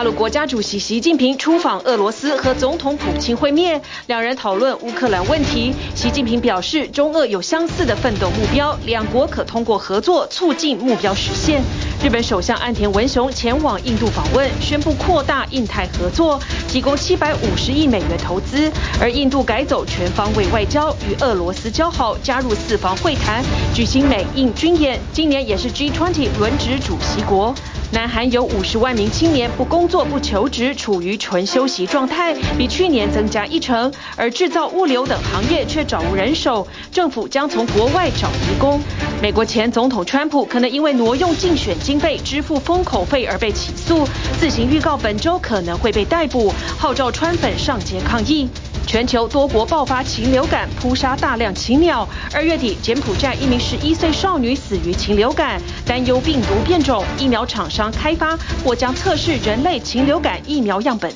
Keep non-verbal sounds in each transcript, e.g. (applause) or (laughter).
大陆国家主席习近平出访俄罗斯和总统普京会面，两人讨论乌克兰问题。习近平表示，中俄有相似的奋斗目标，两国可通过合作促进目标实现。日本首相岸田文雄前往印度访问，宣布扩大印太合作，提供七百五十亿美元投资。而印度改走全方位外交，与俄罗斯交好，加入四方会谈，举行美印军演。今年也是 G20 轮值主席国。南韩有五十万名青年不工作不求职，处于纯休息状态，比去年增加一成。而制造、物流等行业却找无人手，政府将从国外找移工。美国前总统川普可能因为挪用竞选经费支付封口费而被起诉，自行预告本周可能会被逮捕，号召川粉上街抗议。全球多国爆发禽流感，扑杀大量禽鸟。二月底，柬埔寨一名十一岁少女死于禽流感，担忧病毒变种，疫苗厂商开发或将测试人类禽流感疫苗样本。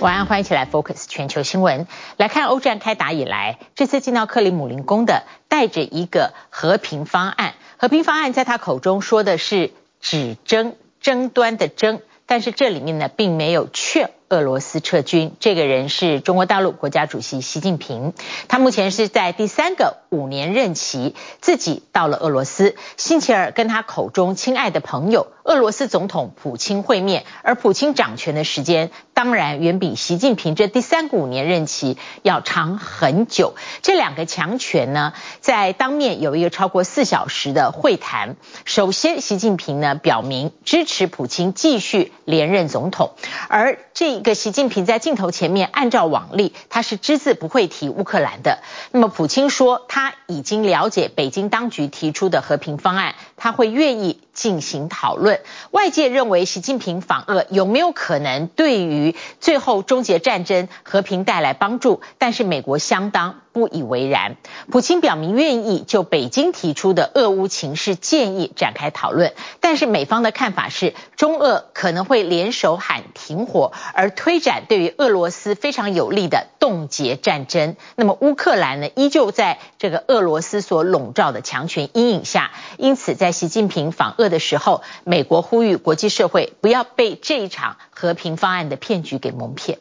晚安，欢迎起来 Focus 全球新闻。来看欧战开打以来，这次进到克里姆林宫的带着一个和平方案。和平方案在他口中说的是止争争端的争，但是这里面呢，并没有劝。俄罗斯撤军，这个人是中国大陆国家主席习近平。他目前是在第三个五年任期，自己到了俄罗斯。星期二跟他口中亲爱的朋友俄罗斯总统普京会面，而普京掌权的时间当然远比习近平这第三个五年任期要长很久。这两个强权呢，在当面有一个超过四小时的会谈。首先，习近平呢表明支持普京继续连任总统，而这。一个习近平在镜头前面，按照往例，他是只字不会提乌克兰的。那么普京说他已经了解北京当局提出的和平方案，他会愿意进行讨论。外界认为习近平访俄有没有可能对于最后终结战争、和平带来帮助？但是美国相当不以为然。普京表明愿意就北京提出的俄乌情势建议展开讨论，但是美方的看法是中俄可能会联手喊停火，而推展对于俄罗斯非常有利的冻结战争，那么乌克兰呢，依旧在这个俄罗斯所笼罩的强权阴影下，因此在习近平访俄的时候，美国呼吁国际社会不要被这一场和平方案的骗局给蒙骗。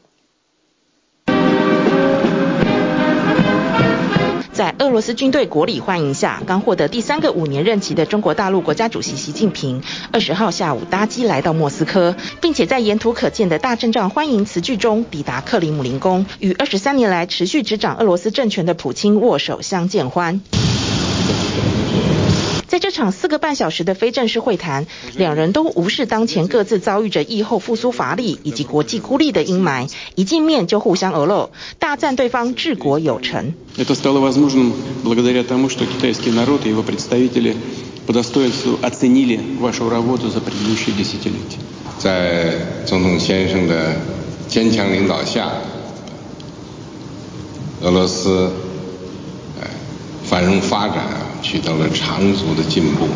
在俄罗斯军队国礼欢迎下，刚获得第三个五年任期的中国大陆国家主席习近平，二十号下午搭机来到莫斯科，并且在沿途可见的大阵仗欢迎词句中抵达克里姆林宫，与二十三年来持续执掌俄罗斯政权的普京握手相见欢。在这场四个半小时的非正式会谈，两人都无视当前各自遭遇着疫后复苏乏力以及国际孤立的阴霾，一见面就互相俄露，大赞对方治国有成。在总统先生的坚强领导下，俄罗斯繁荣发展。取得了长足的进步。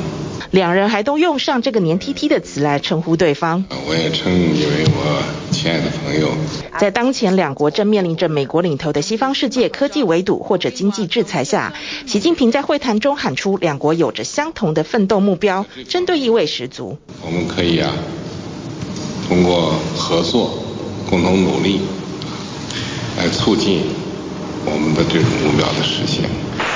两人还都用上这个黏 T T 的词来称呼对方。我也称你为我亲爱的朋友。在当前两国正面临着美国领头的西方世界科技围堵或者经济制裁下，习近平在会谈中喊出两国有着相同的奋斗目标，针对意味十足。我们可以啊，通过合作，共同努力，来促进我们的这种目标的实现。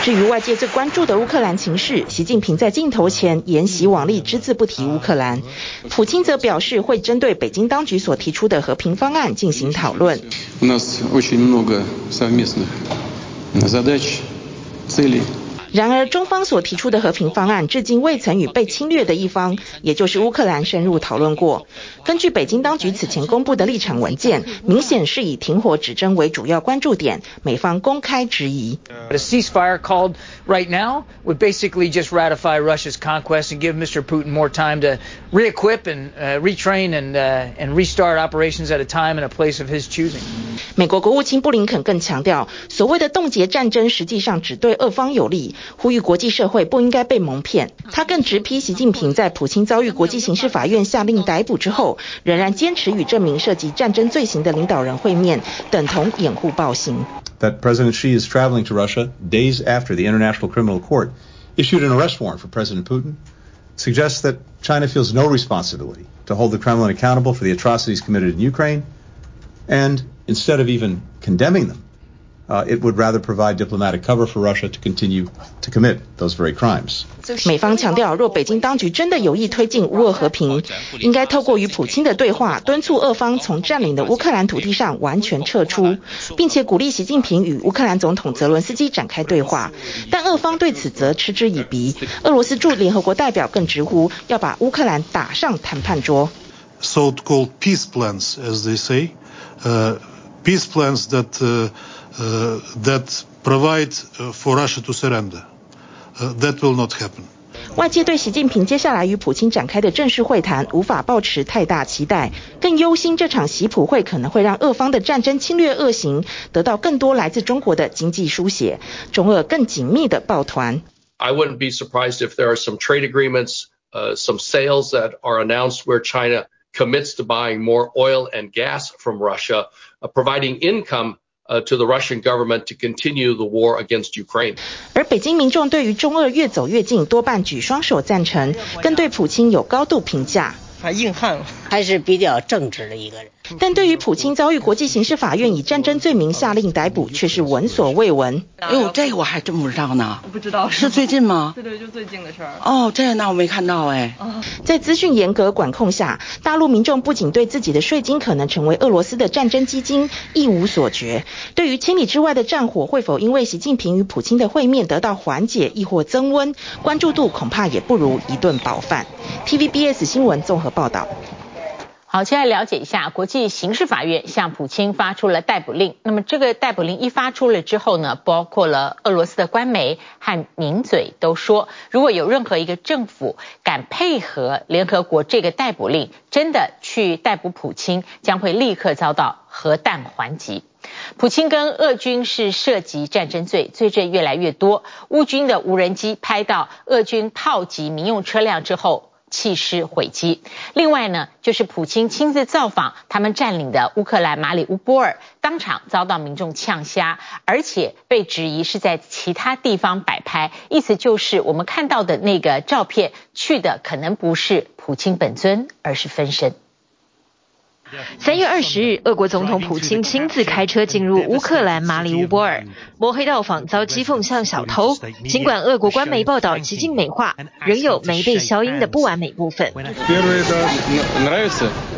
至于外界最关注的乌克兰情势，习近平在镜头前沿袭往例，只字不提乌克兰。普京则表示会针对北京当局所提出的和平方案进行讨论。然而，中方所提出的和平方案至今未曾与被侵略的一方，也就是乌克兰深入讨论过。根据北京当局此前公布的立场文件，明显是以停火止争为主要关注点，美方公开质疑。A ceasefire called right now would basically just ratify Russia's conquest and give Mr. Putin more time to re-equip and retrain and and restart operations at a time and a place of his choosing. 美国国务卿布林肯更强调，所谓的冻结战争实际上只对俄方有利。呼吁国际社会不应该被蒙骗。他更直批习近平在普京遭遇国际刑事法院下令逮捕之后，仍然坚持与这名涉及战争罪行的领导人会面，等同掩护暴行。That President Xi is traveling to Russia days after the International Criminal Court issued an arrest warrant for President Putin suggests that China feels no responsibility to hold the Kremlin accountable for the atrocities committed in Ukraine, and instead of even condemning them, uh, it would rather provide diplomatic cover for Russia to continue to commit those very crimes. 美方强调，若北京当局真的有意推进乌俄和平，应该透过与普京的对话，敦促俄方从占领的乌克兰土地上完全撤出，并且鼓励习近平与乌克兰总统泽伦斯基展开对话。但俄方对此则嗤之以鼻。俄罗斯驻联合国代表更直呼要把乌克兰打上谈判桌。So-called peace plans, as they say, uh, peace plans that, uh, uh, that provide for Russia to surrender. That will not happen. 外界对习近平接下来与普京展开的正式会谈无法抱持太大期待，更忧心这场习普会可能会让俄方的战争侵略恶行得到更多来自中国的经济输血，中俄更紧密的抱团。I wouldn't be surprised if there are some trade agreements, uh, some sales that are announced where China commits to buying more oil and gas from Russia, uh, providing income to the Russian government to continue the war against Ukraine。而北京民众对于中俄越走越近，多半举双手赞成，更对普京有高度评价。他硬汉，还是比较正直的一个人。但对于普京遭遇国际刑事法院以战争罪名下令逮捕，却是闻所未闻。哎呦，这个我还真不知道呢。不知道是，最近吗？(laughs) 对对，就最近的事儿。哦，这那我没看到哎。在资讯严格管控下，大陆民众不仅对自己的税金可能成为俄罗斯的战争基金一无所觉，对于千里之外的战火会否因为习近平与普京的会面得到缓解，亦或增温，关注度恐怕也不如一顿饱饭。TVBS 新闻综合报道。好，现在了解一下，国际刑事法院向普京发出了逮捕令。那么这个逮捕令一发出了之后呢，包括了俄罗斯的官媒和名嘴都说，如果有任何一个政府敢配合联合国这个逮捕令，真的去逮捕普京，将会立刻遭到核弹还击。普京跟俄军是涉及战争罪，罪证越来越多。乌军的无人机拍到俄军炮击民用车辆之后，弃尸毁机。另外呢，就是普京亲自造访他们占领的乌克兰马里乌波尔，当场遭到民众呛瞎，而且被质疑是在其他地方摆拍，意思就是我们看到的那个照片去的可能不是普京本尊，而是分身。三月二十日，俄国总统普京亲自开车进入乌克兰马里乌波尔，摸黑到访遭讥讽像小偷。尽管俄国官媒报道极尽美化，仍有没被消音的不完美部分。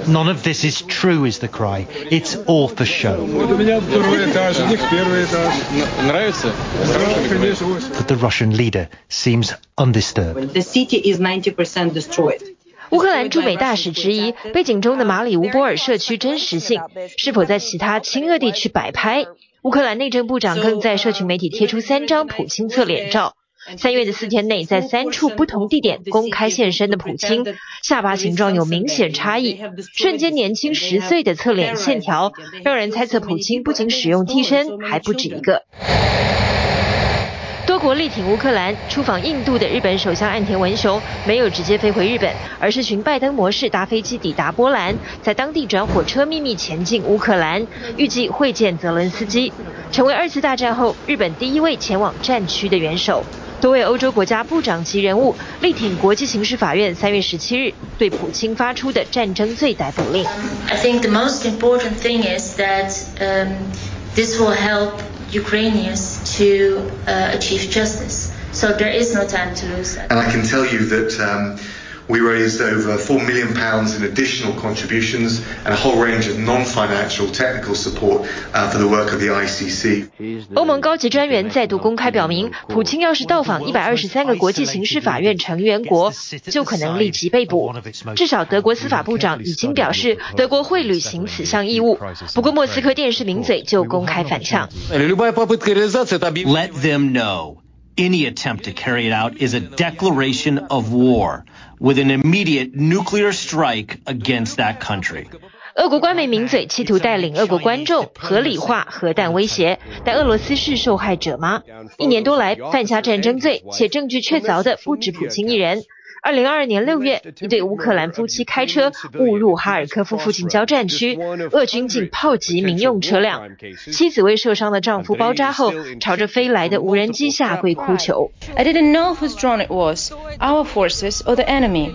None of this is true, is the cry. It's all for show. But the Russian leader seems undisturbed. The city is 90% destroyed. 乌克兰驻美大使质疑背景中的马里乌波尔社区真实性，是否在其他亲俄地区摆拍？乌克兰内政部长更在社群媒体贴出三张普京侧脸照。三月的四天内，在三处不同地点公开现身的普京，下巴形状有明显差异，瞬间年轻十岁的侧脸线条，让人猜测普京不仅使用替身，还不止一个。国力挺乌克兰，出访印度的日本首相岸田文雄没有直接飞回日本，而是循拜登模式搭飞机抵达波兰，在当地转火车秘密前进乌克兰，预计会见泽伦斯基，成为二次大战后日本第一位前往战区的元首。多位欧洲国家部长级人物力挺国际刑事法院三月十七日对普京发出的战争罪逮捕令。I think the most important thing is that, this will help Ukrainians to achieve justice. So there is no time to lose. And I can tell you that um, we raised over four million pounds in additional contributions and a whole range of non-financial technical support uh, for the work of the ICC. 欧盟高级专员再度公开表明，普京要是到访一百二十三个国际刑事法院成员国，就可能立即被捕。至少德国司法部长已经表示，德国会履行此项义务。不过莫斯科电视名嘴就公开反呛。Let them know any attempt to carry it out is a declaration of war with an immediate nuclear strike against that country. 俄国官媒名嘴企图带领俄国观众合理化核弹威胁，但俄罗斯是受害者吗？一年多来犯下战争罪且证据确凿的不止普京一人。二零二二年六月，一对乌克兰夫妻开车误入哈尔科夫附近交战区，俄军竟炮击民用车辆，妻子为受伤的丈夫包扎后，朝着飞来的无人机下跪哭求。I didn't know whose drone it was, our forces or the enemy.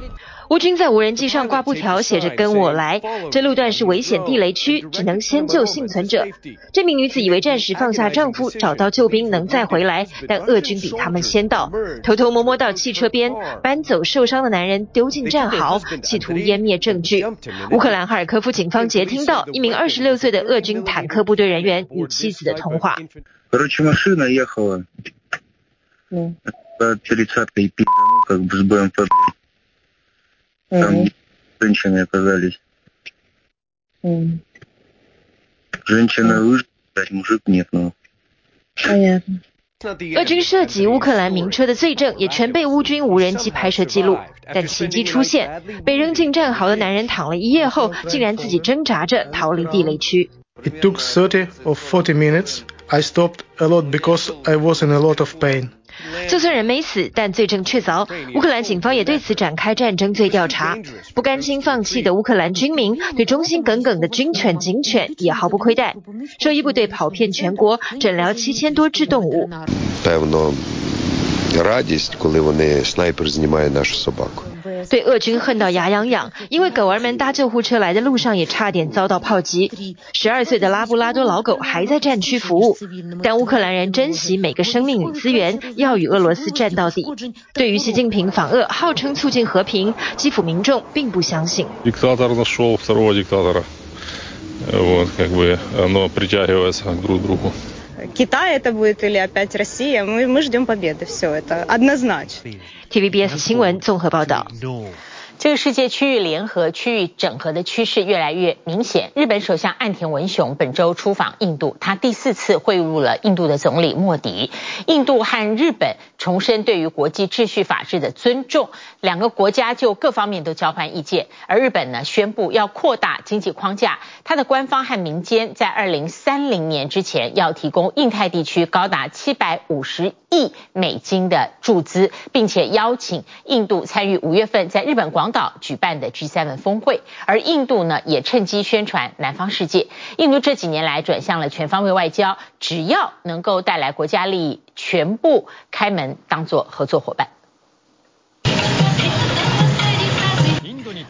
乌军在无人机上挂布条，写着“跟我来”。这路段是危险地雷区，只能先救幸存者。这名女子以为暂时放下丈夫，找到救兵能再回来，但俄军比他们先到，偷偷摸摸到汽车边，搬走受伤的男人，丢进战壕，企图湮灭证据。乌克兰哈尔科夫警方截听到一名二十六岁的俄军坦克部队人员与妻子的通话。嗯。嗯，俄军涉及乌克兰民车的罪证也全被乌军无人机拍摄记录，但奇迹出现，被扔进战壕的男人躺了一夜后，竟然自己挣扎着逃离地雷区。It took 30 or 40 minutes. I stopped a lot because I was in a lot of pain. 就算人没死，但罪证确凿。乌克兰警方也对此展开战争罪调查。不甘心放弃的乌克兰军民，对忠心耿耿的军犬、警犬也毫不亏待。兽医部队跑遍全国，诊疗七千多只动物。对俄军恨到牙痒痒，因为狗儿们搭救护车来的路上也差点遭到炮击。十二岁的拉布拉多老狗还在战区服务，但乌克兰人珍惜每个生命与资源，要与俄罗斯战到底。对于习近平访俄，号称促进和平，基辅民众并不相信。TVBS 新闻综合报道。这个世界区域联合、区域整合的趋势越来越明显。日本首相岸田文雄本周出访印度，他第四次会晤了印度的总理莫迪。印度和日本重申对于国际秩序法治的尊重，两个国家就各方面都交换意见。而日本呢，宣布要扩大经济框架，它的官方和民间在二零三零年之前要提供印太地区高达七百五十亿美金的注资，并且邀请印度参与五月份在日本广岛举办的 G7 峰会，而印度呢也趁机宣传南方世界。印度这几年来转向了全方位外交，只要能够带来国家利益，全部开门当做合作伙伴。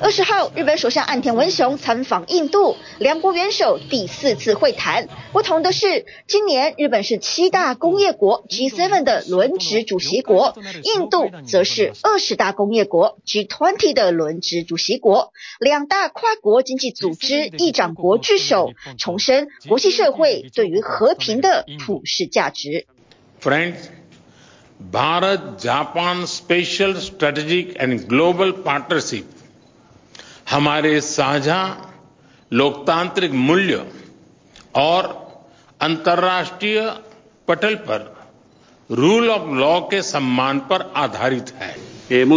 二十号，日本首相岸田文雄参访印度，两国元首第四次会谈。不同的是，今年日本是七大工业国 G7 的轮值主席国，印度则是二十大工业国 G20 的轮值主席国。两大跨国经济组织议长国聚首，重申国际社会对于和平的普世价值。Friends, Bharat Japan Special Strategic and Global Partnership. モ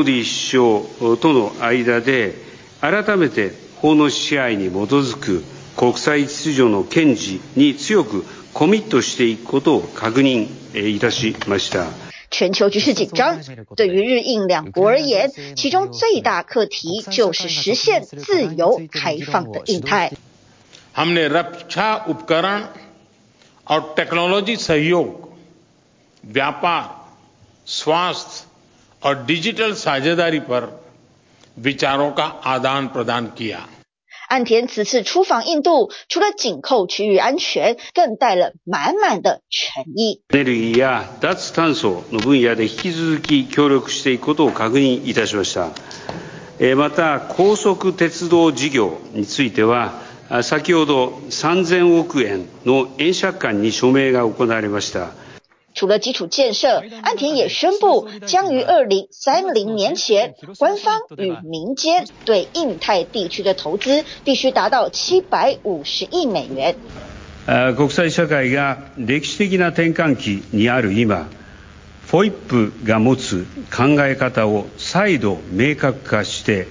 ディ首相との间で改めて法の支配に基づく国际秩序の坚持に强く コミットしていくことを确认いたしました。全球局势紧张，对于日印两国而言，其中最大课题就是实现自由开放的印太。 岸田此次出访印度，除了紧扣区域安全，更带了满满的诚意。エネルギーや脱炭素の分野で引き続き协力していくことを确认いたしました。また高速鉄道事业については、先ほど3000亿円の円借款に署名が行われました。除了基础建设，岸田也宣布将于二零三零年前，官方与民间对印太地区的投资必须达到七百五十亿美元。国际社会が历史的な転换期にある今、FOIP が持つ考え方を再度明确化して、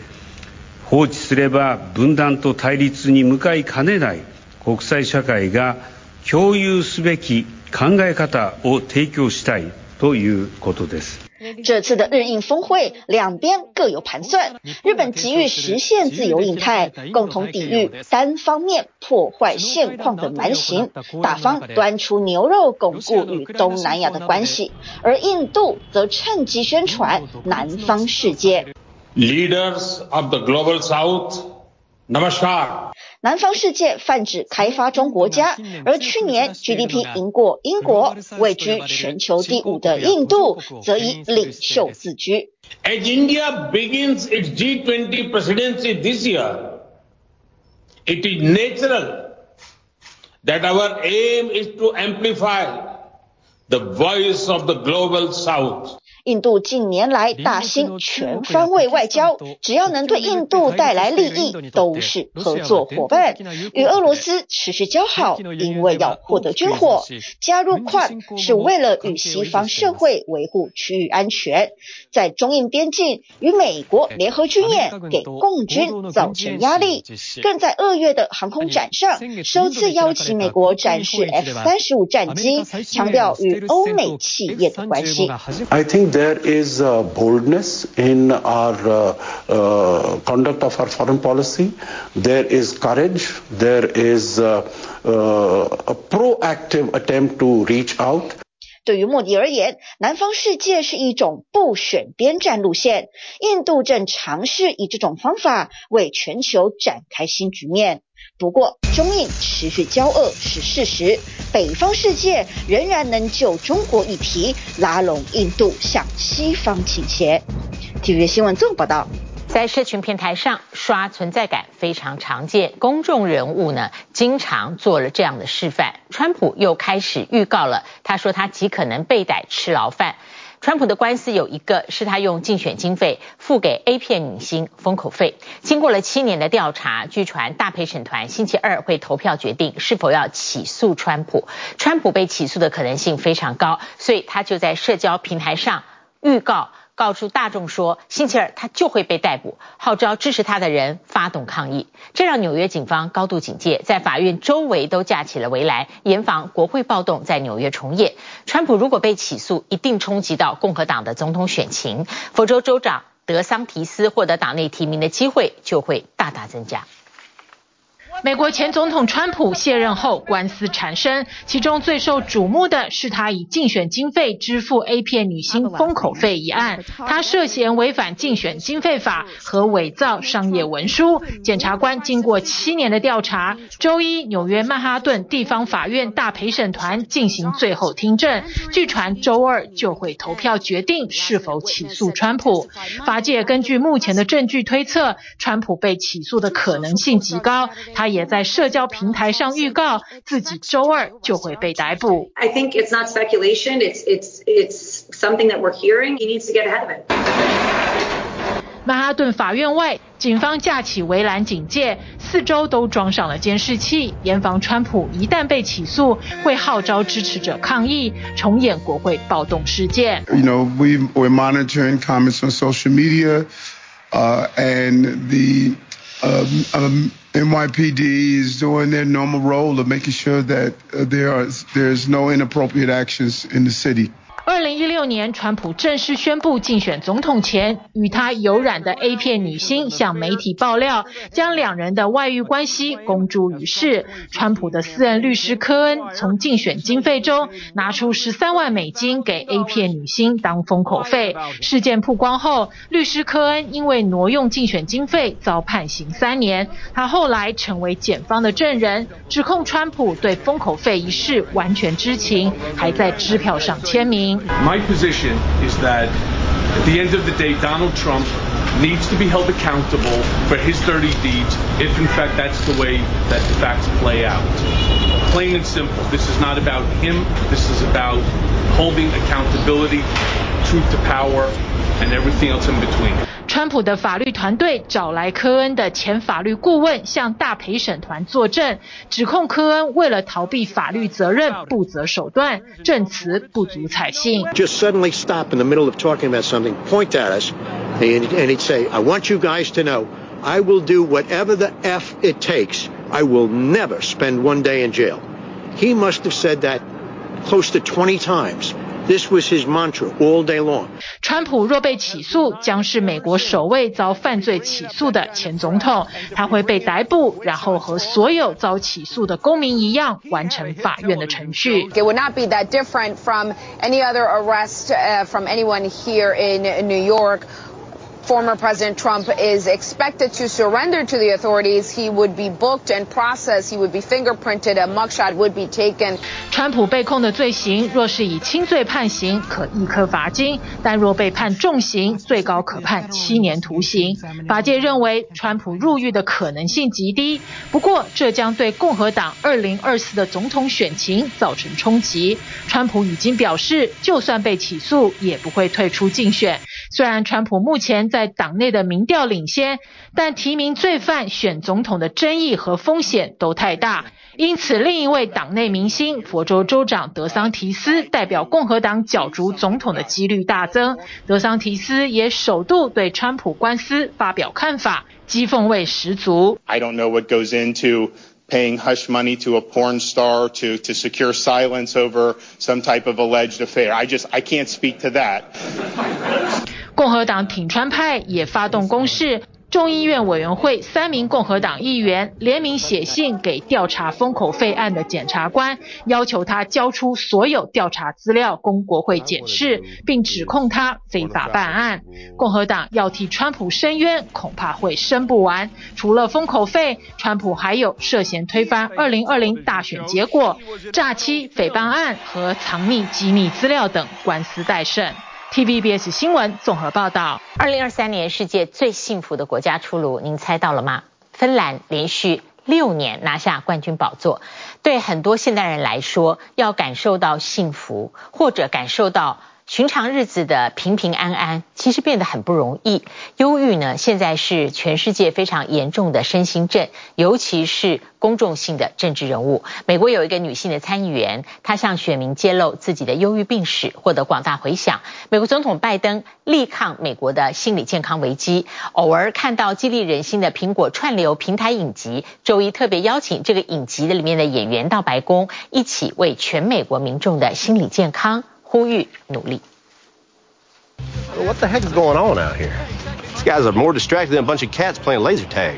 放置すれば分断と対立に向かいかねない国际社会が共有すべき 考え方を提供したいということです。这次的日印峰会，两边各有盘算。日本急于实现自由印太，共同抵御单方面破坏现况的蛮行，大方端出牛肉，巩固与东南亚的关系。而印度则趁机宣传南方世界。 Leaders of the global south, namaskar. 南方世界泛指开发中国家，而去年 GDP 赢过英国，位居全球第五的印度，则以领袖自居。As India begins its G20 presidency this year, it is natural that our aim is to amplify the voice of the global south. 印度近年来大兴全方位外交，只要能对印度带来利益，都是合作伙伴。与俄罗斯持续交好，因为要获得军火；加入 QUAD 是为了与西方社会维护区域安全。在中印边境与美国联合军演，给共军造成压力。更在二月的航空展上，首次邀请美国展示 F 三十五战机，强调与欧美企业的关系。There is a boldness in our uh, uh, conduct of our foreign policy. There is courage. There is uh, a proactive attempt to reach out. 对于莫迪而言，南方世界是一种不选边站路线。印度正尝试以这种方法为全球展开新局面。不过，中印持续交恶是事实，北方世界仍然能就中国议题拉拢印度向西方倾斜。体育新闻综合报道。在社群平台上刷存在感非常常见，公众人物呢经常做了这样的示范。川普又开始预告了，他说他极可能被逮吃牢饭。川普的官司有一个是他用竞选经费付给 A 片女星封口费。经过了七年的调查，据传大陪审团星期二会投票决定是否要起诉川普。川普被起诉的可能性非常高，所以他就在社交平台上预告。告诉大众说，星期二他就会被逮捕，号召支持他的人发动抗议，这让纽约警方高度警戒，在法院周围都架起了围栏，严防国会暴动在纽约重演。川普如果被起诉，一定冲击到共和党的总统选情，佛州州长德桑提斯获得党内提名的机会就会大大增加。美国前总统川普卸任后，官司缠身，其中最受瞩目的是他以竞选经费支付 A 片女星封口费一案。他涉嫌违反竞选经费法和伪造商业文书。检察官经过七年的调查，周一纽约曼哈顿地方法院大陪审团进行最后听证，据传周二就会投票决定是否起诉川普。法界根据目前的证据推测，川普被起诉的可能性极高。他也在社交平台上预告自己周二就会被逮捕。I think it's not speculation. It's it's it's something that we're hearing. He needs to get ahead of it. 曼哈顿法院外，警方架起围栏警戒，四周都装上了监视器，严防川普一旦被起诉，会号召支持者抗议，重演国会暴动事件。You know, we we're monitoring comments on social media, uh, and the um, um, NYPD is doing their normal role of making sure that uh, there are there's no inappropriate actions in the city. 二零一六年，川普正式宣布竞选总统前，与他有染的 A 片女星向媒体爆料，将两人的外遇关系公诸于世。川普的私人律师科恩从竞选经费中拿出十三万美金给 A 片女星当封口费。事件曝光后，律师科恩因为挪用竞选经费遭判刑三年。他后来成为检方的证人，指控川普对封口费一事完全知情，还在支票上签名。My position is that at the end of the day, Donald Trump needs to be held accountable for his dirty deeds if in fact that's the way that the facts play out. Plain and simple. This is not about him. This is about holding accountability, truth to power, and everything else in between. 川普的法律团队找来科恩的前法律顾问向大陪审团作证，指控科恩为了逃避法律责任不择手段，证词不足采信。Just suddenly stop in the middle of talking about something, point at us, and and he'd say, "I want you guys to know, I will do whatever the f it takes. I will never spend one day in jail." He must have said that close to twenty times. This was his mantra all day long. 川普若被起诉，将是美国首位遭犯罪起诉的前总统。他会被逮捕，然后和所有遭起诉的公民一样，完成法院的程序。It would not be that different from any other arrest from anyone here in New York. Former President Trump is expected to surrender to the authorities, he would be booked and processed. He would be fingerprinted. A mugshot would be taken. 川普被控的罪行，若是以轻罪判刑，可一颗罚金；但若被判重刑，最高可判七年徒刑。法界认为，川普入狱的可能性极低。不过，这将对共和党2024的总统选情造成冲击。川普已经表示，就算被起诉，也不会退出竞选。虽然川普目前在党内的民调领先，但提名罪犯选总统的争议和风险都太大，因此另一位党内明星佛州州长德桑提斯代表共和党角逐总统的几率大增。德桑提斯也首度对川普官司发表看法，讥讽味十足。I don't know what goes into paying hush money to a porn star to to secure silence over some type of alleged affair. I just I can't speak to that. 共和党挺川派也发动攻势，众议院委员会三名共和党议员联名写信给调查封口费案的检察官，要求他交出所有调查资料供国会检视，并指控他非法办案。共和党要替川普申冤，恐怕会申不完。除了封口费，川普还有涉嫌推翻2020大选结果、诈欺、诽谤案和藏匿机密资料等官司待审。TVBS 新闻综合报道：二零二三年世界最幸福的国家出炉，您猜到了吗？芬兰连续六年拿下冠军宝座。对很多现代人来说，要感受到幸福，或者感受到寻常日子的平平安安，其实变得很不容易。忧郁呢，现在是全世界非常严重的身心症，尤其是公众性的政治人物。美国有一个女性的参议员，她向选民揭露自己的忧郁病史，获得广大回响。美国总统拜登力抗美国的心理健康危机，偶尔看到激励人心的苹果串流平台影集，周一特别邀请这个影集的里面的演员到白宫，一起为全美国民众的心理健康。呼吁努力。What the heck is going on out here? These guys are more distracted than a bunch of cats playing laser tag.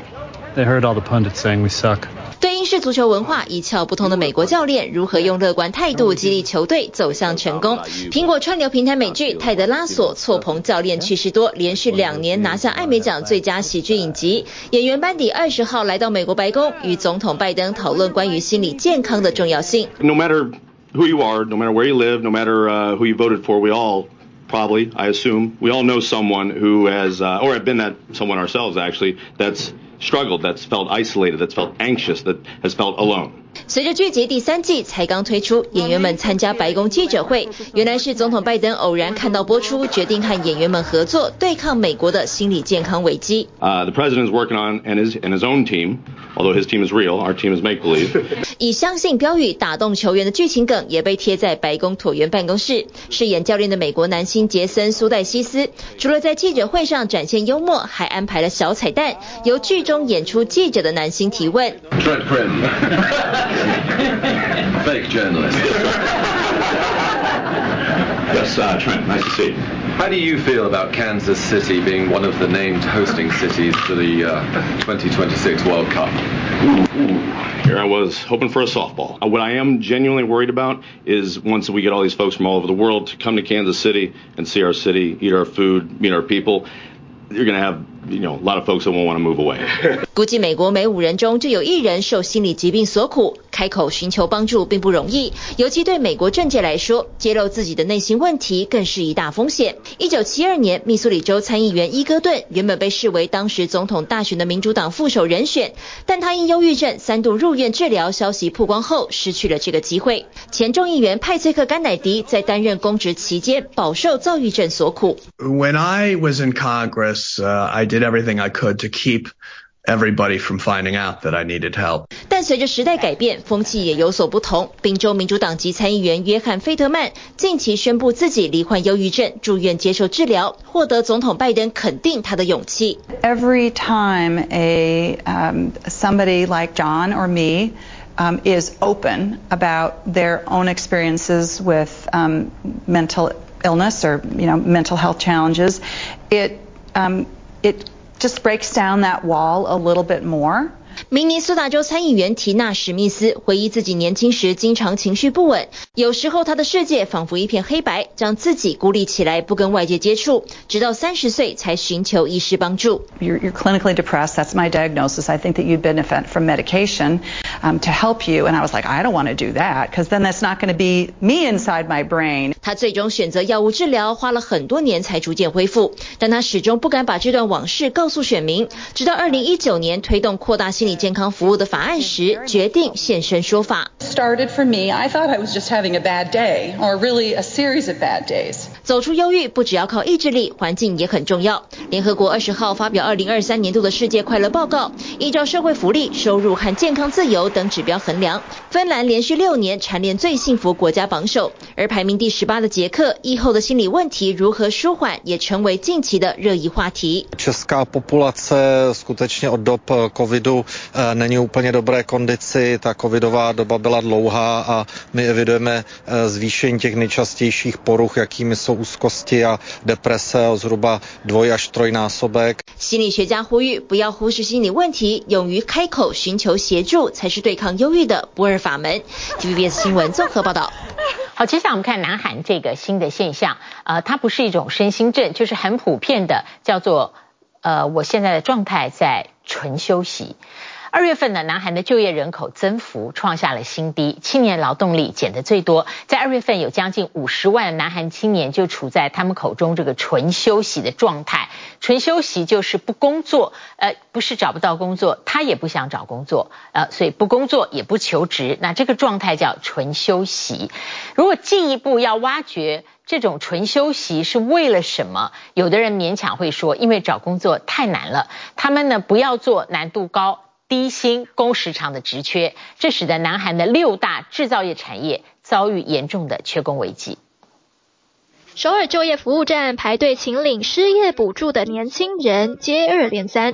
They heard all the pundits saying we suck. 对英式足球文化一窍不通的美国教练，如何用乐观态度激励球队走向成功？苹果串流平台美剧《泰德拉索错棚教练趣事多》连续两年拿下艾美奖最佳喜剧影集。演员班底二十号来到美国白宫，与总统拜登讨论关于心理健康的重要性。No matter who you are, no matter where you live, no matter uh, who you voted for, we all probably, I assume, we all know someone who has, uh, or have been that someone ourselves actually, that's struggled, that's felt isolated, that's felt anxious, that has felt alone. 随着剧集第三季才刚推出，演员们参加白宫记者会。原来是总统拜登偶然看到播出，决定和演员们合作，对抗美国的心理健康危机。Uh, the president is working on and his and his own team, although his team is real, our team is make believe. (laughs) 以相信标语打动球员的剧情梗也被贴在白宫椭圆办公室。饰演教练的美国男星杰森苏戴西斯，除了在记者会上展现幽默，还安排了小彩蛋，由剧中演出记者的男星提问。(laughs) Fake journalist. (laughs) yes, uh, Trent, nice to see you. How do you feel about Kansas City being one of the named hosting cities for the uh, 2026 World Cup? Ooh. Here I was hoping for a softball. Uh, what I am genuinely worried about is once we get all these folks from all over the world to come to Kansas City and see our city, eat our food, meet our people, you're going to have you know, a lot of folks that won't want to move away. (laughs) 估计美国每五人中就有一人受心理疾病所苦，开口寻求帮助并不容易，尤其对美国政界来说，揭露自己的内心问题更是一大风险。一九七二年，密苏里州参议员伊戈顿原本被视为当时总统大选的民主党副手人选，但他因忧郁症三度入院治疗，消息曝光后失去了这个机会。前众议员派崔克甘乃迪在担任公职期间饱受躁郁症所苦。When I was in Congress, uh, I did everything I could to keep everybody from finding out that I needed help. 但随着时代改变，风气也有所不同。宾州民主党籍参议员约翰·费特曼近期宣布自己罹患忧郁症，住院接受治疗，获得总统拜登肯定他的勇气。Every time a um, somebody like John or me um, is open about their own experiences with um, mental illness or you know mental health challenges, it um, it just breaks down that wall a little bit more. 明尼苏达州参议员提娜史密斯回忆自己年轻时经常情绪不稳，有时候她的世界仿佛一片黑白，将自己孤立起来，不跟外界接触，直到三十岁才寻求医师帮助。You're, you're clinically depressed. That's my diagnosis. I think that you'd benefit from medication um, to help you. And I was like, I don't want to do that because then that's not going to be me inside my brain. 他最终选择药物治疗，花了很多年才逐渐恢复，但他始终不敢把这段往事告诉选民，直到二零一九年推动扩大心理健康服务的法案时，决定现身说法。Started for me. I thought I was just having a bad day, or really a series of bad days. 走出忧郁不只要靠意志力，环境也很重要。联合国二十号发表二零二三年度的世界快乐报告，依照社会福利、收入和健康自由等指标衡量，芬兰连续六年蝉联最幸福国家榜首，而排名第十八的捷克，疫后的心理问题如何舒缓，也成为近期的热议话题。Česká populace skutečně od dob covidu není úplně dobré kondici, ta covidová doba byla dlouhá a my evidujeme zvýšení těch nejčastějších poruch, jakými jsou úzkosti a deprese o zhruba dvoj až trojnásobek。心理学家呼吁不要忽视心理问题，勇于开口寻求协助，才是对抗忧郁的不二法门。TVBS 新闻综合报道。好，接下来我们看南韩这个新的现象，呃，它不是一种身心症，就是很普遍的，叫做呃，我现在的状态在纯休息。二月份呢，南韩的就业人口增幅创下了新低，青年劳动力减得最多。在二月份，有将近五十万南韩青年就处在他们口中这个纯休息的状态。纯休息就是不工作，呃，不是找不到工作，他也不想找工作，呃，所以不工作也不求职，那这个状态叫纯休息。如果进一步要挖掘这种纯休息是为了什么，有的人勉强会说，因为找工作太难了，他们呢不要做难度高。低薪、工时长的职缺，这使得南韩的六大制造业产业遭遇严重的缺工危机。首尔就业服务站排队请领失业补助的年轻人接二连三。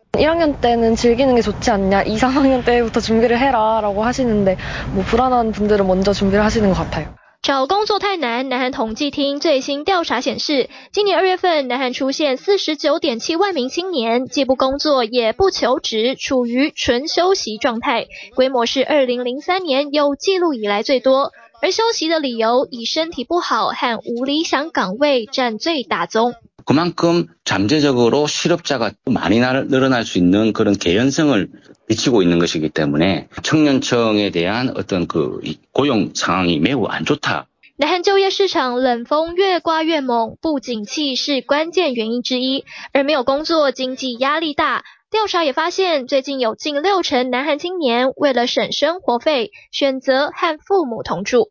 1학년 때는 즐기는 게 좋지 않냐, 2, 3학년 때부터 준비를 해라라고 하시는데 뭐 불안한 분들은 먼저 준비를 하시는 것 같아요. 找工作太难，南韩统计厅最新调查显示，今年二月份，南韩出现四十九点七万名青年既不工作也不求职，处于纯休息状态，规模是二零零三年有记录以来最多。而休息的理由以身体不好和无理想岗位占最大宗。 그만큼 잠재적으로 실업자가 많이 늘어날 수 있는 그런 개연성을 미치고 있는 것이기 때문에 청년층에 대한 어떤 그 고용 상황이 매우 안 좋다. 南韩就业市场冷风越刮越猛，不景气是关键原因之一，而没有工作，经济压力大。调查也发现，最近有近六成南韩青年为了省生活费，选择和父母同住。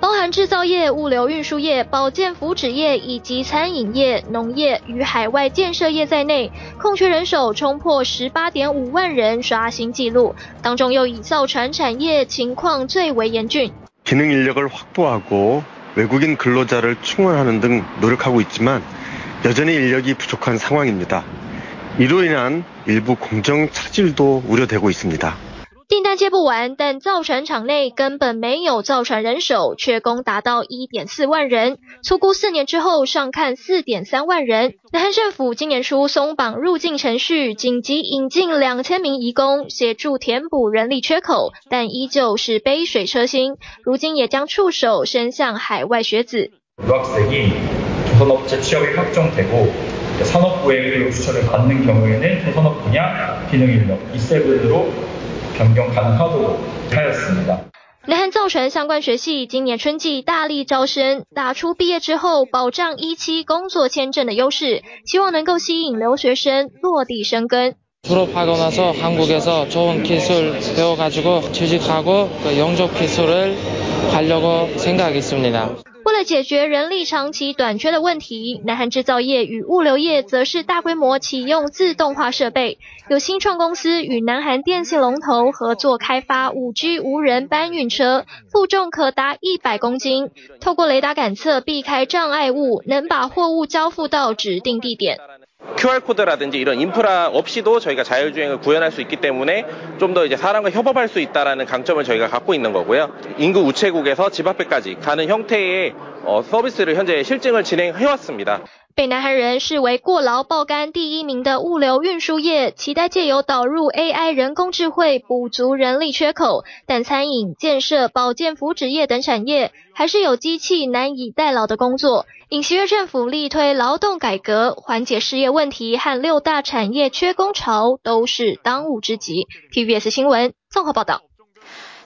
包含制造业、物流运输业、保健福祉业以及餐饮业、农业与海外建设业在内，空缺人手冲破十八点五万人，刷新纪录。当中又以造船产业情况最为严峻。 기능 인력을 확보하고 외국인 근로자를 충원하는 등 노력하고 있지만 여전히 인력이 부족한 상황입니다. 이로 인한 일부 공정 차질도 우려되고 있습니다. 订单接不完，但造船厂内根本没有造船人手，缺工达到一点四万人，粗估四年之后上看四点三万人。南韩政府今年初松绑入境程序，紧急引进两千名移工协助填补人力缺口，但依旧是杯水车薪。如今也将触手伸向海外学子。 유학생이 조선업체 취업이 확정되고 산업 정부의 추천을 받는 경우에는 초산업 분야 기능 인력 E7으로 변경 가능하도록 하였습니다.南韩造船相关学系今年春季大力招生，打出毕业之后保障一期工作签证的优势，希望能够吸引留学生落地生根。 졸업하고 나서 한국에서 좋은 기술 배워가지고 취직하고 그 영접 기술을 가려고 생각이 있습니다. 为了解决人力长期短缺的问题，南韩制造业与物流业则是大规模启用自动化设备。有新创公司与南韩电信龙头合作开发 5G 无人搬运车，负重可达一百公斤，透过雷达感测避开障碍物，能把货物交付到指定地点。QR 코드라든지 이런 인프라 없이도 저희가 자율주행을 구현할 수 있기 때문에 좀 더 이제 사람과 협업할 수 있다라는 강점을 저희가 갖고 있는 거고요. 인구 우체국에서 집 앞에까지 가는 형태의 어, 서비스를 현재 실증을 진행해 왔습니다. 被南韩人视为过劳爆肝第一名的物流运输业，期待借由导入 AI 人工智慧补足人力缺口，但餐饮、建设、保健福祉业等产业还是有机器难以代劳的工作。尹锡悦政府力推劳动改革，缓解失业问题和六大产业缺工潮都是当务之急。TVBS 新闻综合报道。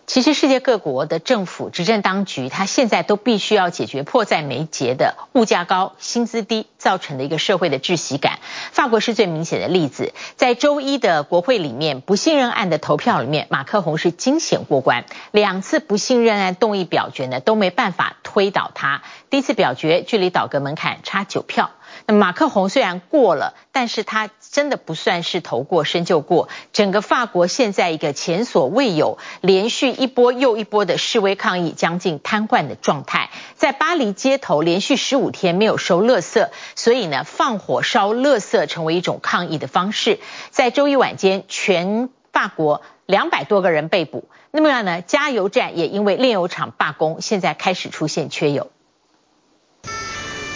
其实世界各国的政府执政当局，它现在都必须要解决迫在眉睫的物价高、薪资低造成的一个社会的窒息感。法国是最明显的例子，在周一的国会里面不信任案的投票里面，马克宏是惊险过关，两次不信任案动议表决呢都没办法推倒他。第一次表决距离倒阁门槛差九票。马克宏虽然过了，但是他真的不算是头过身就过。整个法国现在一个前所未有、连续一波又一波的示威抗议，将近瘫痪的状态。在巴黎街头连续十五天没有收垃圾，所以呢，放火烧垃圾成为一种抗议的方式。在周一晚间，全法国两百多个人被捕。那么样呢，加油站也因为炼油厂罢工，现在开始出现缺油。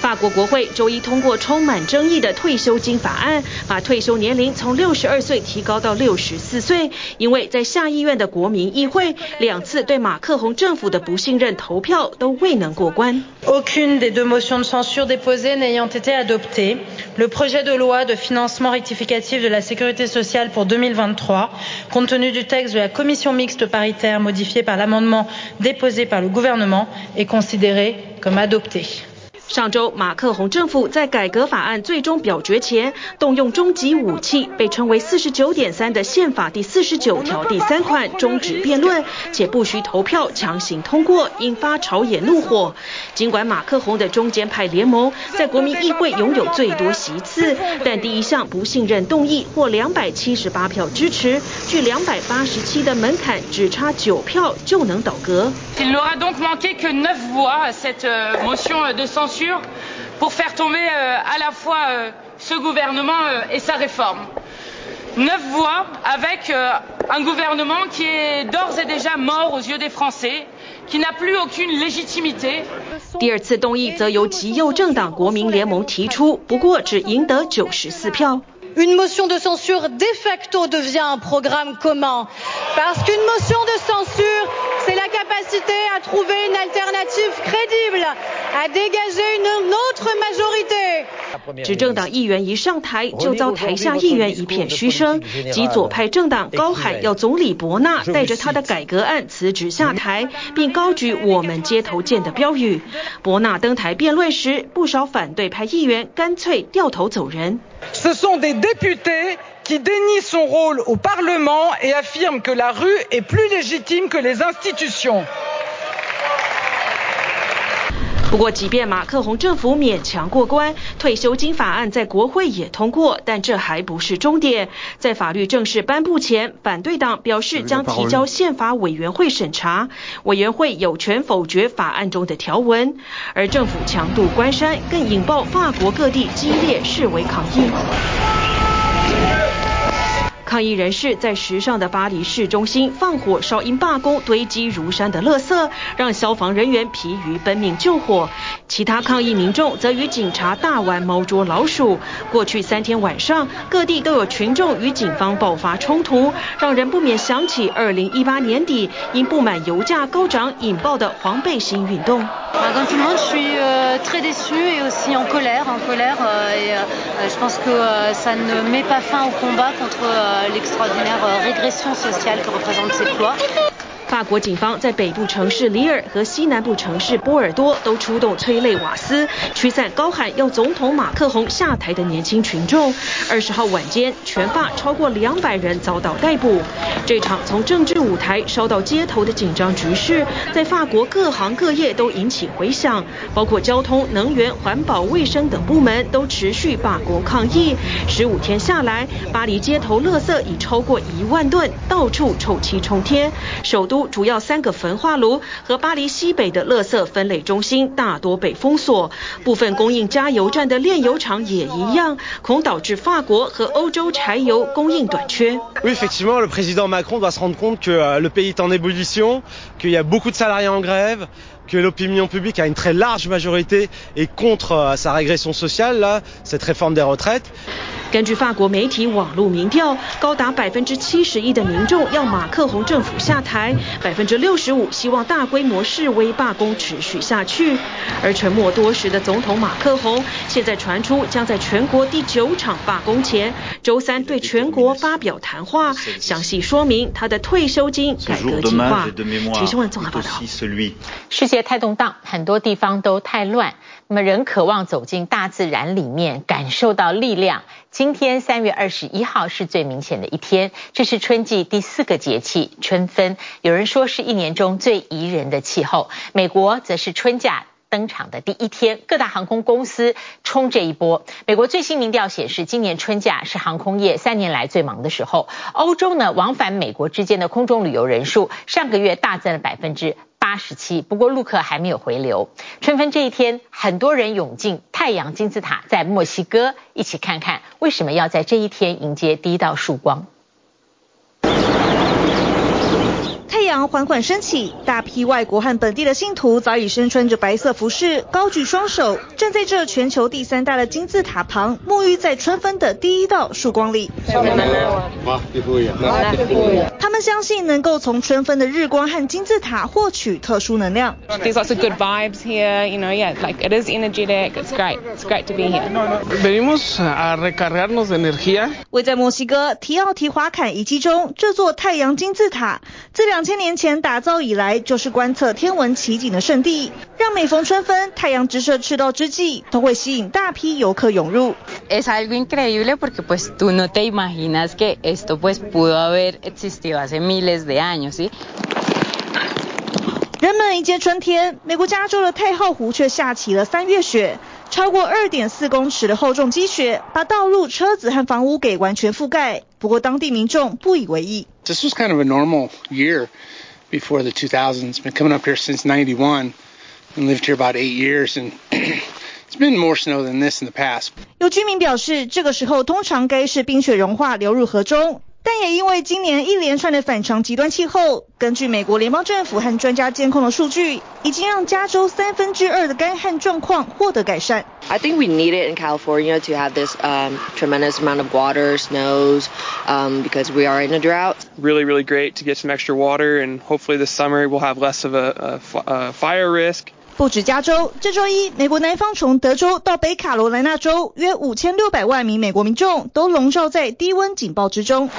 法国国会周一通过充满争议的退休金法案，把退休年龄从六十二岁提高到六十四岁。因为在下议院的国民议会两次对马克宏政府的不信任投票都未能过关。Aucune des deux motions de censure déposées n'ayant été adoptée, le projet de loi de financement rectificatif de la sécurité sociale pour 2023, compte tenu du texte de la commission mixte paritaire modifié par l'amendement déposé par le gouvernement, est considéré comme adopté. 上周，马克宏政府在改革法案最终表决前，动用终极武器，被称为四十九点三的宪法第四十九条第三款终止辩论，且不需投票强行通过，引发朝野怒火。尽管马克宏的中间派联盟在国民议会拥有最多席次，但第一项不信任动议获两百七十八票支持，距两百八十七的门槛只差九票就能倒阁。pour faire tomber à la fois ce gouvernement et sa réforme. Neuf voix avec un gouvernement qui est d'ores et déjà mort aux yeux des Français, qui n'a plus aucune légitimité. 第二次动议则由极右政党国民联盟提出，不过只赢得九十四票。 Une motion de censure de facto devient un programme commun, parce qu'une motion de censure, c'est la capacité à trouver une alternative crédible, à dégager une autre majorité. 执政党议员一上台就遭台下议员一片嘘声，极左派政党高喊要总理伯纳带着他的改革案辞职下台，并高举“我们街头见”的标语。伯纳登台辩论时，不少反对派议员干脆掉头走人。Ce sont des députés qui dénient son rôle au Parlement et affirment que la rue est plus légitime que les institutions. 不过，即便马克宏政府勉强过关，退休金法案在国会也通过，但这还不是终点。在法律正式颁布前，反对党表示将提交宪法委员会审查，委员会有权否决法案中的条文。而政府强渡关山，更引爆法国各地激烈示威抗议。抗议人士在时尚的巴黎市中心放火烧因罢工堆积如山的垃圾，让消防人员疲于奔命救火。其他抗议民众则与警察大玩猫捉老鼠。过去三天晚上，各地都有群众与警方爆发冲突，让人不免想起2018年底因不满油价高涨引爆的黄背心运动。l'extraordinaire euh, régression sociale que représentent ces lois. 法国警方在北部城市里尔和西南部城市波尔多都出动催泪瓦斯，驱散高喊要总统马克宏下台的年轻群众。二十号晚间，全法超过两百人遭到逮捕。这场从政治舞台烧到街头的紧张局势，在法国各行各业都引起回响，包括交通、能源、环保、卫生等部门都持续罢工抗议。十五天下来，巴黎街头垃圾已超过一万吨，到处臭气冲天。首都。主要三个焚化炉和巴黎西北的垃圾分类中心大多被封锁，部分供应加油站的炼油厂也一样，恐导致法国和欧洲柴油供应短缺。Oui, effectivement, le président Macron doit se rendre compte que le pays est en ébullition, qu'il y a beaucoup de salariés en grève, que l'opinion publique a une très large majorité et contre sa régression sociale, là, cette réforme des retraites. 根据法国媒体网络民调，高达百分之七十一的民众要马克宏政府下台，百分之六十五希望大规模示威罢工持续下去。而沉默多时的总统马克宏，现在传出将在全国第九场罢工前， 周三对全国发表谈话，详细说明他的退休金改革计划。齐新闻综合报道。世界太动荡，很多地方都太乱。那么人渴望走进大自然里面，感受到力量。今天三月二十一号是最明显的一天，这是春季第四个节气春分，有人说是一年中最宜人的气候。美国则是春假登场的第一天，各大航空公司冲这一波。美国最新民调显示，今年春假是航空业三年来最忙的时候。欧洲呢，往返美国之间的空中旅游人数上个月大增了百分之八十七，不过陆客还没有回流。春分这一天，很多人涌进太阳金字塔，在墨西哥一起看看为什么要在这一天迎接第一道曙光。太阳缓缓升起，大批外国和本地的信徒早已身穿着白色服饰，高举双手，站在这全球第三大的金字塔旁，沐浴在春分的第一道曙光里。他们相信能够从春分的日光和金字塔获取特殊能量。There's lots of good vibes here, you know, yeah, like it is energetic, it's great, it's great to be here. Venimos a recargarnos de energía. 位在墨西哥提奥提华坎遗迹中，这座太阳金字塔自两千年前打造以来，就是观测天文奇景的圣地，让每逢春分、太阳直射赤道之际，都会吸引大批游客涌入。Es algo increíble porque pues tú no te imaginas que esto pues pudo haber existido hace miles de años, ¿sí? 人们迎接春天，美国加州的太浩湖却下起了三月雪，超过二点四公尺的厚重积雪，把道路、车子和房屋给完全覆盖。不过当地民众不以为意。This was kind of a normal year before the 2000s. Been coming up here since 91 and lived here about eight years and it's (clears throat) been more snow than this in the past. 有居民表示，这个时候通常该是冰雪融化流入河中。 但也因为今年一连串的反常极端气候，根据美国联邦政府和专家监控的数据，已经让加州三分之二的干旱状况获得改善。I think we need it in California to have this um, tremendous amount of water, snows, um, because we are in a drought. Really, really great to get some extra water, and hopefully this summer we'll have less of a, a, a fire risk. 不止加州，这周一，美国南方从德州到北卡罗来纳州，约五千六百万名美国民众都笼罩在低温警报之中。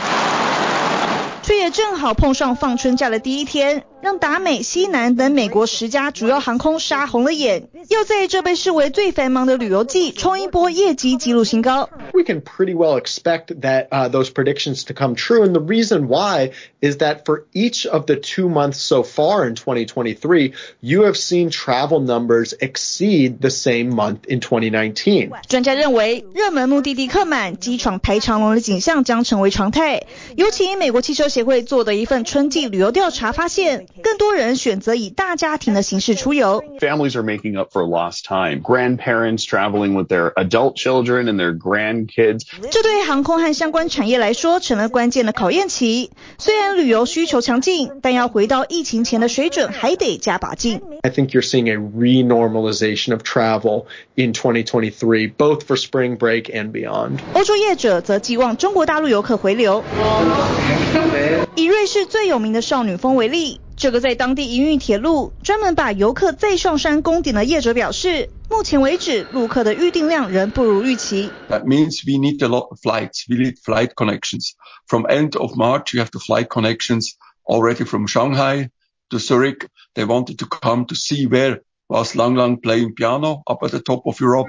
却也正好碰上放春假的第一天，让达美、西南等美国十家主要航空杀红了眼，又在这被视为最繁忙的旅游季冲一波业绩纪录新高。We can pretty well expect that uh, those predictions to come true, and the reason why is that for each of the two months so far in 2023, you have seen travel numbers exceed the same month in 2019. 专家认为，热门目的地客满、机场排长龙的景象将成为常态，尤其美国汽车协会做的一份春季旅游调查发现，更多人选择以大家庭的形式出游。Families are making up for lost time. Grandparents traveling with their adult children and their grandkids. 这对航空和相关产业来说成了关键的考验期。虽然旅游需求强劲，但要回到疫情前的水准，还得加把劲。I think you're seeing a renormalization of travel in 2023, both for spring break and beyond. 欧洲业者则寄望中国大陆游客回流。 以瑞士最有名的少女峰为例，这个在当地营运铁路，专门把游客载上山攻顶的业者表示，目前为止，陆客的预订量仍不如预期。That means we need a lot of flights. We need flight connections. From end of March, you have the flight connections already from Shanghai to Zurich. They wanted to come to see where was Lang Lang playing piano up at the top of Europe.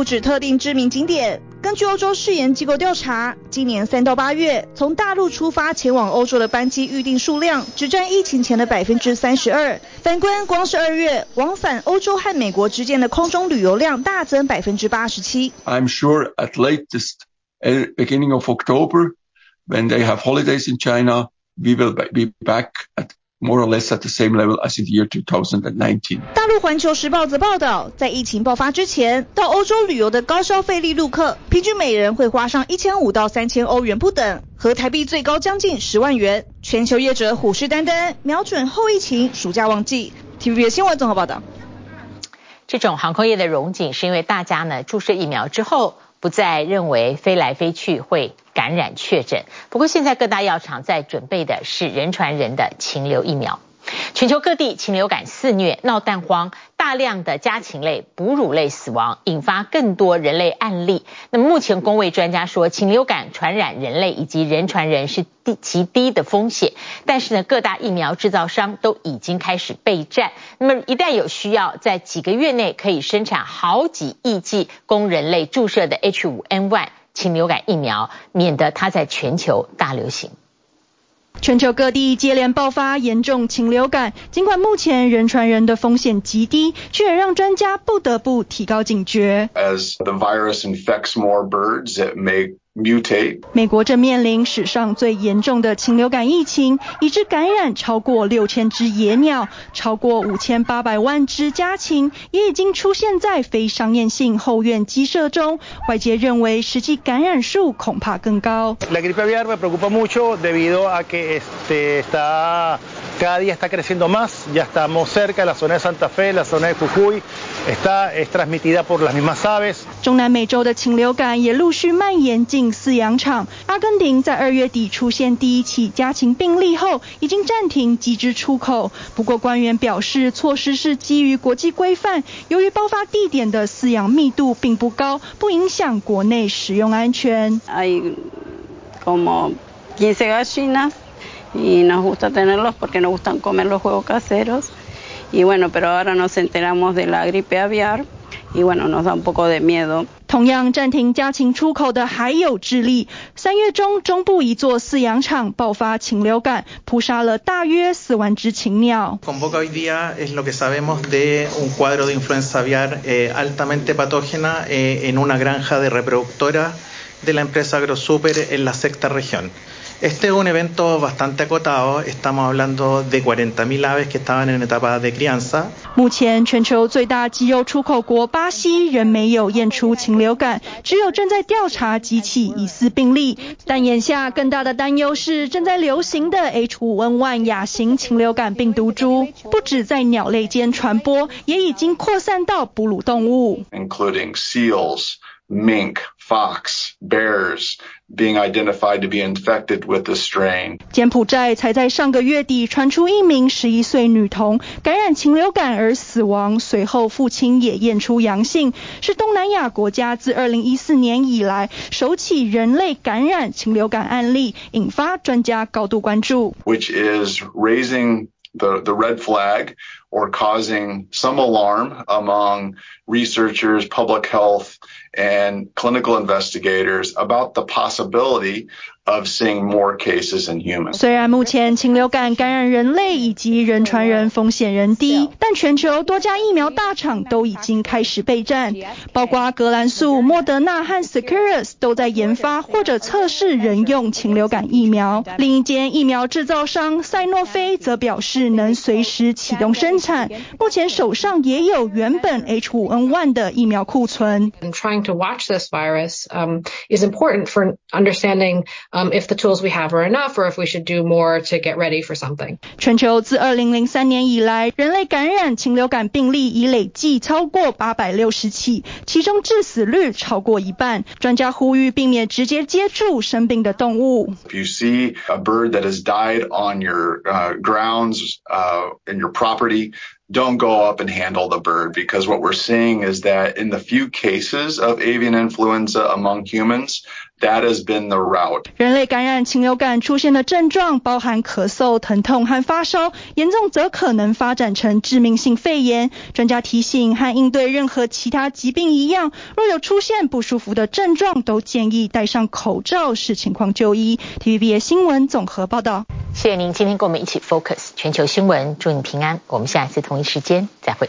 不止特定知名景点，根据欧洲试研机构调查，今年三到八月从大陆出发前往欧洲的班机预订数量只占疫情前的百分之三十二。反观光是二月往返欧洲和美国之间的空中旅游量大增百分之八十七。I'm sure at latest beginning of October, when they have holidays in China, we will be back more or less at the same level as in the year 2019。大陆环球时报则报道，在疫情爆发之前，到欧洲旅游的高消费力陆客，平均每人会花上一千五到三千欧元不等，和台币最高将近十万元。全球业者虎视眈眈，瞄准后疫情暑假旺季。TVB 新闻综合报道。这种航空业的荣景，是因为大家呢注射疫苗之后，不再认为飞来飞去会感染确诊。不过现在各大药厂在准备的是人传人的禽流疫苗。全球各地禽流感肆虐，闹蛋荒，大量的家禽类、哺乳类死亡，引发更多人类案例。那么目前公卫专家说，禽流感传染人类以及人传人是低极低的风险。但是呢，各大疫苗制造商都已经开始备战。那么一旦有需要，在几个月内可以生产好几亿剂供人类注射的 H5N1 禽流感疫苗，免得它在全球大流行。全球各地接连爆发严重禽流感，尽管目前人传人的风险极低，却也让专家不得不提高警觉。As the virus infects more birds, it may mutate. 美国正面临史上最严重的禽流感疫情，已致感染超过六千只野鸟，超过五千八百万只家禽，也已经出现在非商业性后院鸡舍中。外界认为实际感染数恐怕更高。La gripe aviar me preocupa mucho debido a que este está cada día está creciendo más. Ya estamos cerca de la zona de Santa Fe, la zona de Jujuy. Está es transmitida por las mismas aves. 中南美洲的禽流感也陆续蔓延进饲养场。阿根廷在二月底出现第一起家禽病例后，已经暂停鸡只出口。不过官员表示，措施是基于国际规范。由于爆发地点的饲养密度并不高，不影响国内食用安全。Hay como 15 gallinas y nos gusta tenerlos porque nos gustan comer los huevos caseros. Y bueno, pero ahora nos enteramos de la gripe aviar. Y bueno, nos da un poco de miedo. 同样暂停家禽出口的还有智利。三月中，中部一座饲养场爆发禽流感，扑杀了大约四万只禽鸟。Convoca hoy día es lo que sabemos de un cuadro de influenza aviar eh, altamente patógena eh, en una granja de reproductora de la empresa AgroSuper en la sexta región. Este es un evento bastante acotado, estamos hablando de 40.000 aves que estaban en etapa de crianza. 目前全球最大鸡肉出口国巴西仍没有验出禽流感，只有正在调查几起疑似病例。但眼下更大的担忧是，正在流行的 H5N1 亚型禽流感病毒株，不止在鸟类间传播，也已经扩散到哺乳动物，including seals, mink, fox, bears. Being identified to be infected with the strain. 柬埔寨才在上个月底传出一名十一岁女童感染禽流感而死亡，随后父亲也验出阳性，是东南亚国家自二零一四年以来首起人类感染禽流感案例，引发专家高度关注。Which is raising the the red flag or causing some alarm among researchers, public health, and clinical investigators about the possibility of seeing more cases in humans. 虽然目前禽流感感染人类以及人传人风险仍低，但全球多家疫苗大厂都已经开始备战，包括格兰素、莫德纳和 Seqirus 都在研发或者测试人用禽流感疫苗。另一间疫苗制造商赛诺菲则表示能随时启动生产，目前手上也有原本 H5N1 的疫苗库存。And trying to watch this virus um, is important for understanding um, if the tools we have are enough or if we should do more to get ready for something. 全球自2003年以来，人类感染禽流感病例已累计超过860起，其中致死率超过一半。专家呼吁避免直接接触生病的动物。If you see a bird that has died on your uh, grounds uh, in your property, don't go up and handle the bird because what we're seeing is that in the few cases of avian influenza among humans, that has been the route. 人类感染禽流感出现的症状包含咳嗽、疼痛和发烧，严重则可能发展成致命性肺炎。专家提醒，和应对任何其他疾病一样，若有出现不舒服的症状，都建议戴上口罩，视情况就医。TVBS 新闻综合报道。谢谢您今天跟我们一起 focus 全球新闻，祝你平安。我们下一次同一时间再会。